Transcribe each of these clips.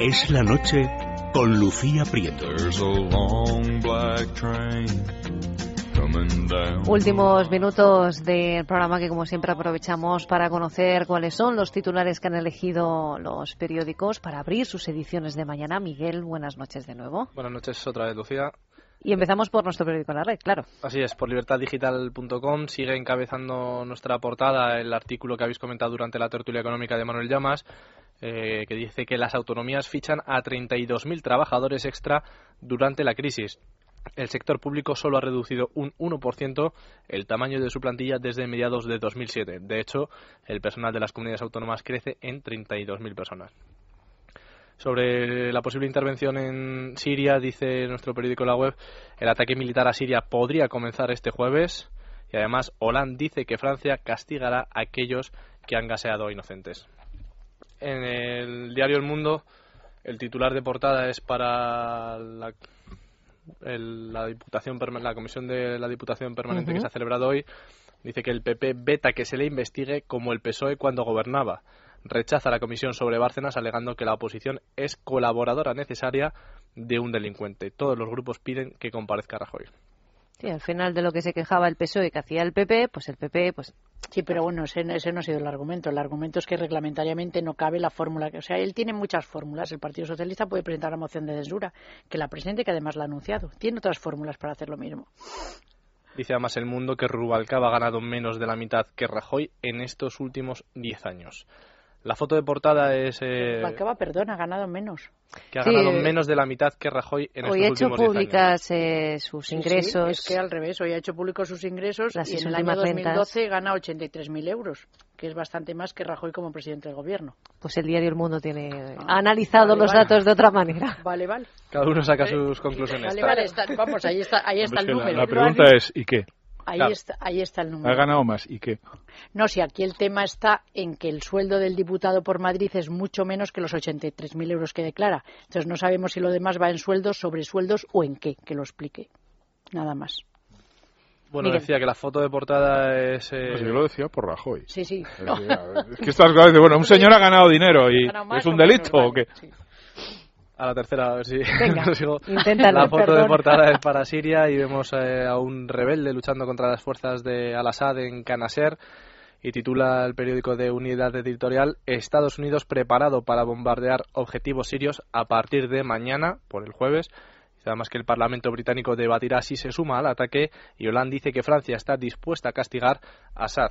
Es la noche con Lucía Prieto. Últimos minutos del programa que como siempre aprovechamos para conocer cuáles son los titulares que han elegido los periódicos para abrir sus ediciones de mañana. Miguel, buenas noches de nuevo. Buenas noches otra vez, Lucía. Y empezamos por nuestro periódico La Red, claro. Así es, por libertaddigital.com sigue encabezando nuestra portada el artículo que habéis comentado durante la tertulia económica de Manuel Llamas, eh, que dice que las autonomías fichan a 32.000 trabajadores extra durante la crisis. El sector público solo ha reducido un 1% el tamaño de su plantilla desde mediados de 2007. De hecho, el personal de las comunidades autónomas crece en 32.000 personas. Sobre la posible intervención en Siria, dice nuestro periódico La Web, el ataque militar a Siria podría comenzar este jueves y además Hollande dice que Francia castigará a aquellos que han gaseado a inocentes. En el diario El Mundo, el titular de portada es para la, la diputación la comisión de la diputación permanente que se ha celebrado hoy. Dice que el PP veta que se le investigue como el PSOE cuando gobernaba rechaza la comisión sobre Bárcenas alegando que la oposición es colaboradora necesaria de un delincuente. Todos los grupos piden que comparezca Rajoy. Sí, al final de lo que se quejaba el PSOE que hacía el PP, pues el PP, pues... Sí, pero bueno, ese, ese, no ha sido el argumento. El argumento es que reglamentariamente no cabe la fórmula. O sea, él tiene muchas fórmulas. El Partido Socialista puede presentar la moción de censura, que la presente, que además la ha anunciado. Tiene otras fórmulas para hacer lo mismo. Dice además el mundo que Rubalcaba ha ganado menos de la mitad que Rajoy en estos últimos diez años. La foto de portada es... Eh, perdón, ha ganado menos. Que ha ganado menos de la mitad que Rajoy en hoy estos últimos Hoy ha hecho públicas eh, sus ingresos. es que al revés, hoy ha hecho públicos sus ingresos y en el año 2012 gana 83.000 euros, que es bastante más que Rajoy como presidente del gobierno. Pues el diario El Mundo tiene ah, ha analizado los datos de otra manera. Vale, vale. Cada uno saca sus conclusiones. Vale, vale, vamos, ahí está, ahí está el número. la pregunta es, ¿y qué? Ahí, está, ahí está el número. Ha ganado más. ¿Y qué? No, si aquí el tema está en que el sueldo del diputado por Madrid es mucho menos que los 83.000 euros que declara. Entonces no sabemos si lo demás va en sueldos, sobre sueldos o en qué, que lo explique. Nada más. Bueno, decía que la foto de portada es... Eh... Pues yo lo decía por Rajoy. Sí, sí. Es, que estás bueno, un señor ha ganado dinero y es un delito o qué. A la tercera, a ver si Venga, La foto de portada es para Siria y vemos eh, a un rebelde luchando contra las fuerzas de Al-Assad en Canaser y titula el periódico de Unidad Editorial Estados Unidos preparado para bombardear objetivos sirios a partir de mañana, por el jueves. Además que el Parlamento británico debatirá si se suma al ataque y Hollande dice que Francia está dispuesta a castigar a Assad.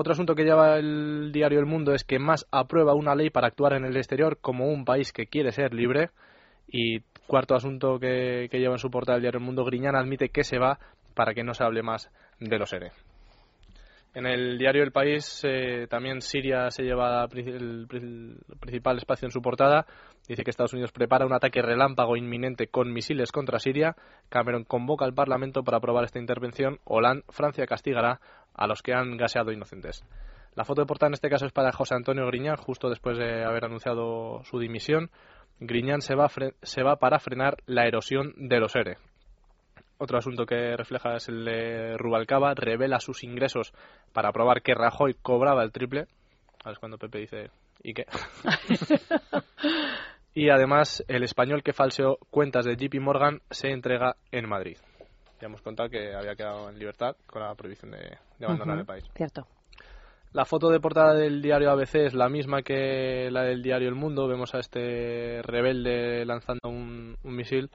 Otro asunto que lleva el diario El Mundo es que más aprueba una ley para actuar en el exterior como un país que quiere ser libre. Y cuarto asunto que, lleva en su portada el diario El Mundo, Griñán admite que se va para que no se hable más de los ERE. En el diario El País eh, también Siria se lleva el, principal espacio en su portada. Dice que Estados Unidos prepara un ataque relámpago inminente con misiles contra Siria. Cameron convoca al Parlamento para aprobar esta intervención. Hollande, Francia castigará a los que han gaseado inocentes. La foto de portada en este caso es para José Antonio Griñán, justo después de haber anunciado su dimisión. Griñán se va, se va para frenar la erosión de los ERE. Otro asunto que refleja es el de Rubalcaba, revela sus ingresos para probar que Rajoy cobraba el triple. A ver cuando Pepe dice, ¿y qué? y además, el español que falseó cuentas de JP Morgan se entrega en Madrid ya hemos contado que había quedado en libertad con la prohibición de, abandonar el país. Cierto. La foto de portada del diario ABC es la misma que la del diario El Mundo. Vemos a este rebelde lanzando un, misil.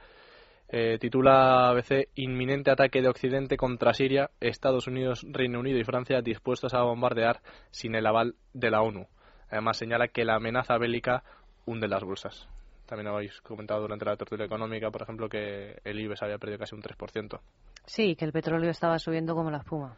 Eh, titula ABC Inminente ataque de Occidente contra Siria, Estados Unidos, Reino Unido y Francia dispuestos a bombardear sin el aval de la ONU. Además señala que la amenaza bélica hunde las bolsas. También habéis comentado durante la tertulia económica, por ejemplo, que el IBEX había perdido casi un 3%. Sí, que el petróleo estaba subiendo como la espuma.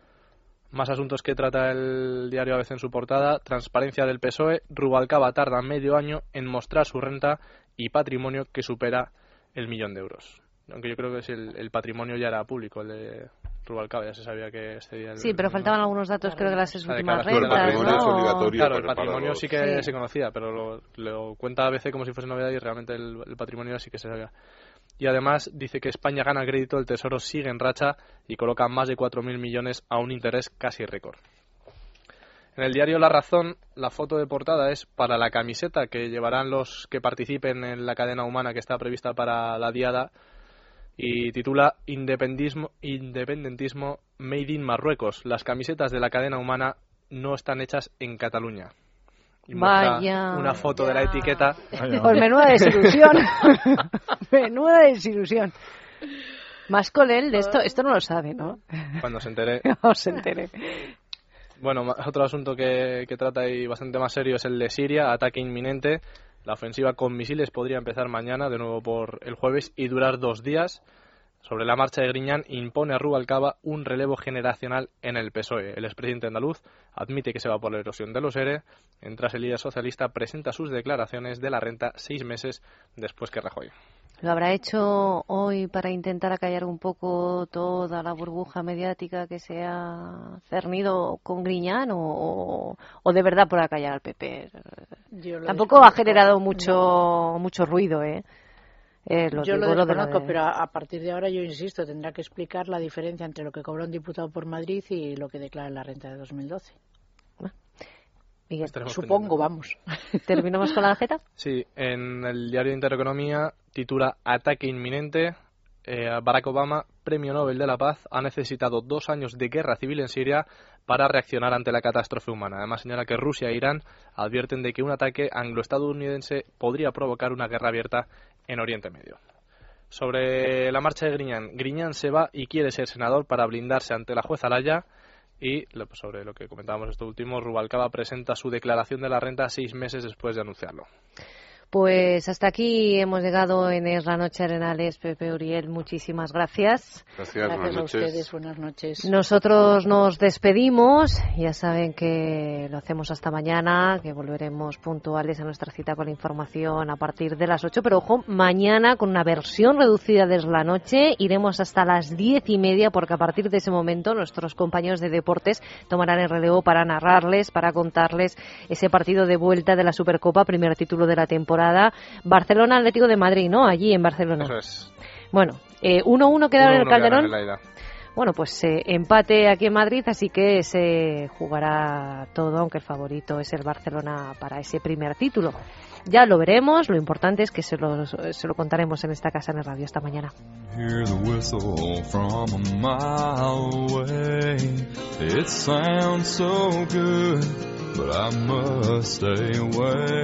Más asuntos que trata el diario ABC en su portada. Transparencia del PSOE. Rubalcaba tarda medio año en mostrar su renta y patrimonio que supera el millón de euros. Aunque yo creo que el, el patrimonio ya era público, el de Rubalcaba ya se sabía que excedía el... Sí, pero faltaban algunos datos, creo que las últimas rentas, El patrimonio es obligatorio. Claro, el patrimonio sí que se conocía, pero lo, cuenta a veces como si fuese novedad y realmente el, patrimonio sí que se sabía. Y además dice que España gana crédito, el Tesoro sigue en racha y coloca más de 4.000 millones a un interés casi récord. En el diario La Razón, la foto de portada es para la camiseta que llevarán los que participen en la cadena humana que está prevista para la diada y titula Independentismo, Independentismo Made in Marruecos. Las camisetas de la cadena humana no están hechas en Cataluña. Vaya. Una foto de la etiqueta. Pues menuda desilusión. menuda desilusión. Más con él, de esto, esto no lo sabe, ¿no? Cuando se entere. No se entere. Bueno, otro asunto que, que trata ahí bastante más serio es el de Siria, ataque inminente. La ofensiva con misiles podría empezar mañana, de nuevo por el jueves, y durar dos días. Sobre la marcha de Griñán impone a Rubalcaba un relevo generacional en el PSOE. El expresidente andaluz admite que se va por la erosión de los ERE, mientras el líder socialista presenta sus declaraciones de la renta seis meses después que Rajoy. ¿Lo habrá hecho hoy para intentar acallar un poco toda la burbuja mediática que se ha cernido con Griñán o, de verdad por acallar al PP? Tampoco ha generado mucho, mucho ruido, ¿eh? Eh yo lo desconozco, pero a, partir de ahora yo insisto, tendrá que explicar la diferencia entre lo que cobra un diputado por Madrid y lo que declara en la renta de 2012. Miguel, supongo, vamos. ¿Terminamos con la Z? Sí, en el diario de Intereconomía titula Ataque inminente. Eh, Barack Obama, Premio Nobel de la Paz, ha necesitado dos años de guerra civil en Siria para reaccionar ante la catástrofe humana. Además, señala que Rusia e Irán advierten de que un ataque anglo-estadounidense podría provocar una guerra abierta en Oriente Medio. Sobre la marcha de Griñán, Griñán se va y quiere ser senador para blindarse ante la jueza Laya y sobre lo que comentábamos esto último, Rubalcaba presenta su declaración de la renta seis meses después de anunciarlo. Pues hasta aquí hemos llegado en la Noche Arenales. Pepe Uriel, muchísimas gracias. Gracias, a ustedes. Buenas noches. Nosotros nos despedimos. Ya saben que lo hacemos hasta mañana, que volveremos puntuales a nuestra cita con la información a partir de las 8. Pero ojo, mañana con una versión reducida de la noche iremos hasta las diez y media, porque a partir de ese momento nuestros compañeros de deportes tomarán el relevo para narrarles, para contarles ese partido de vuelta de la Supercopa, primer título de la temporada Barcelona Atlético de Madrid, ¿no? Allí en Barcelona. Eso es. Bueno, 1-1 eh, quedaron en el Calderón. bueno, pues eh, empate aquí en Madrid, así que se jugará todo, aunque el favorito es el Barcelona para ese primer título. Ya lo veremos, lo importante es que se lo, se lo contaremos en esta casa en el radio esta mañana. But I must stay away.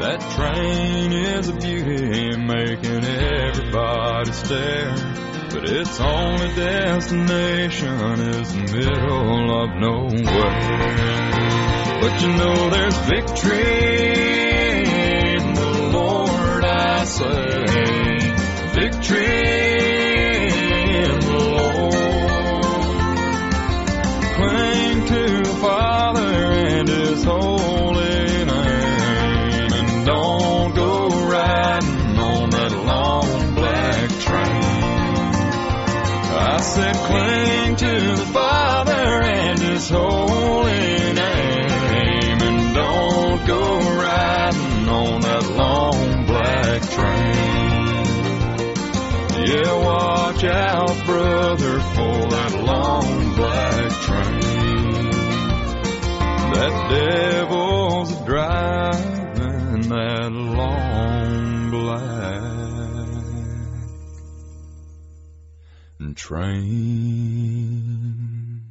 That train is a beauty, making everybody stare. But its only destination is the middle of nowhere. But you know there's victory in the Lord, I say. Victory said, cling to the Father and His holy name, and don't go riding on that long black train. Yeah, watch out, brother, for that long black train. That devil's driving that train.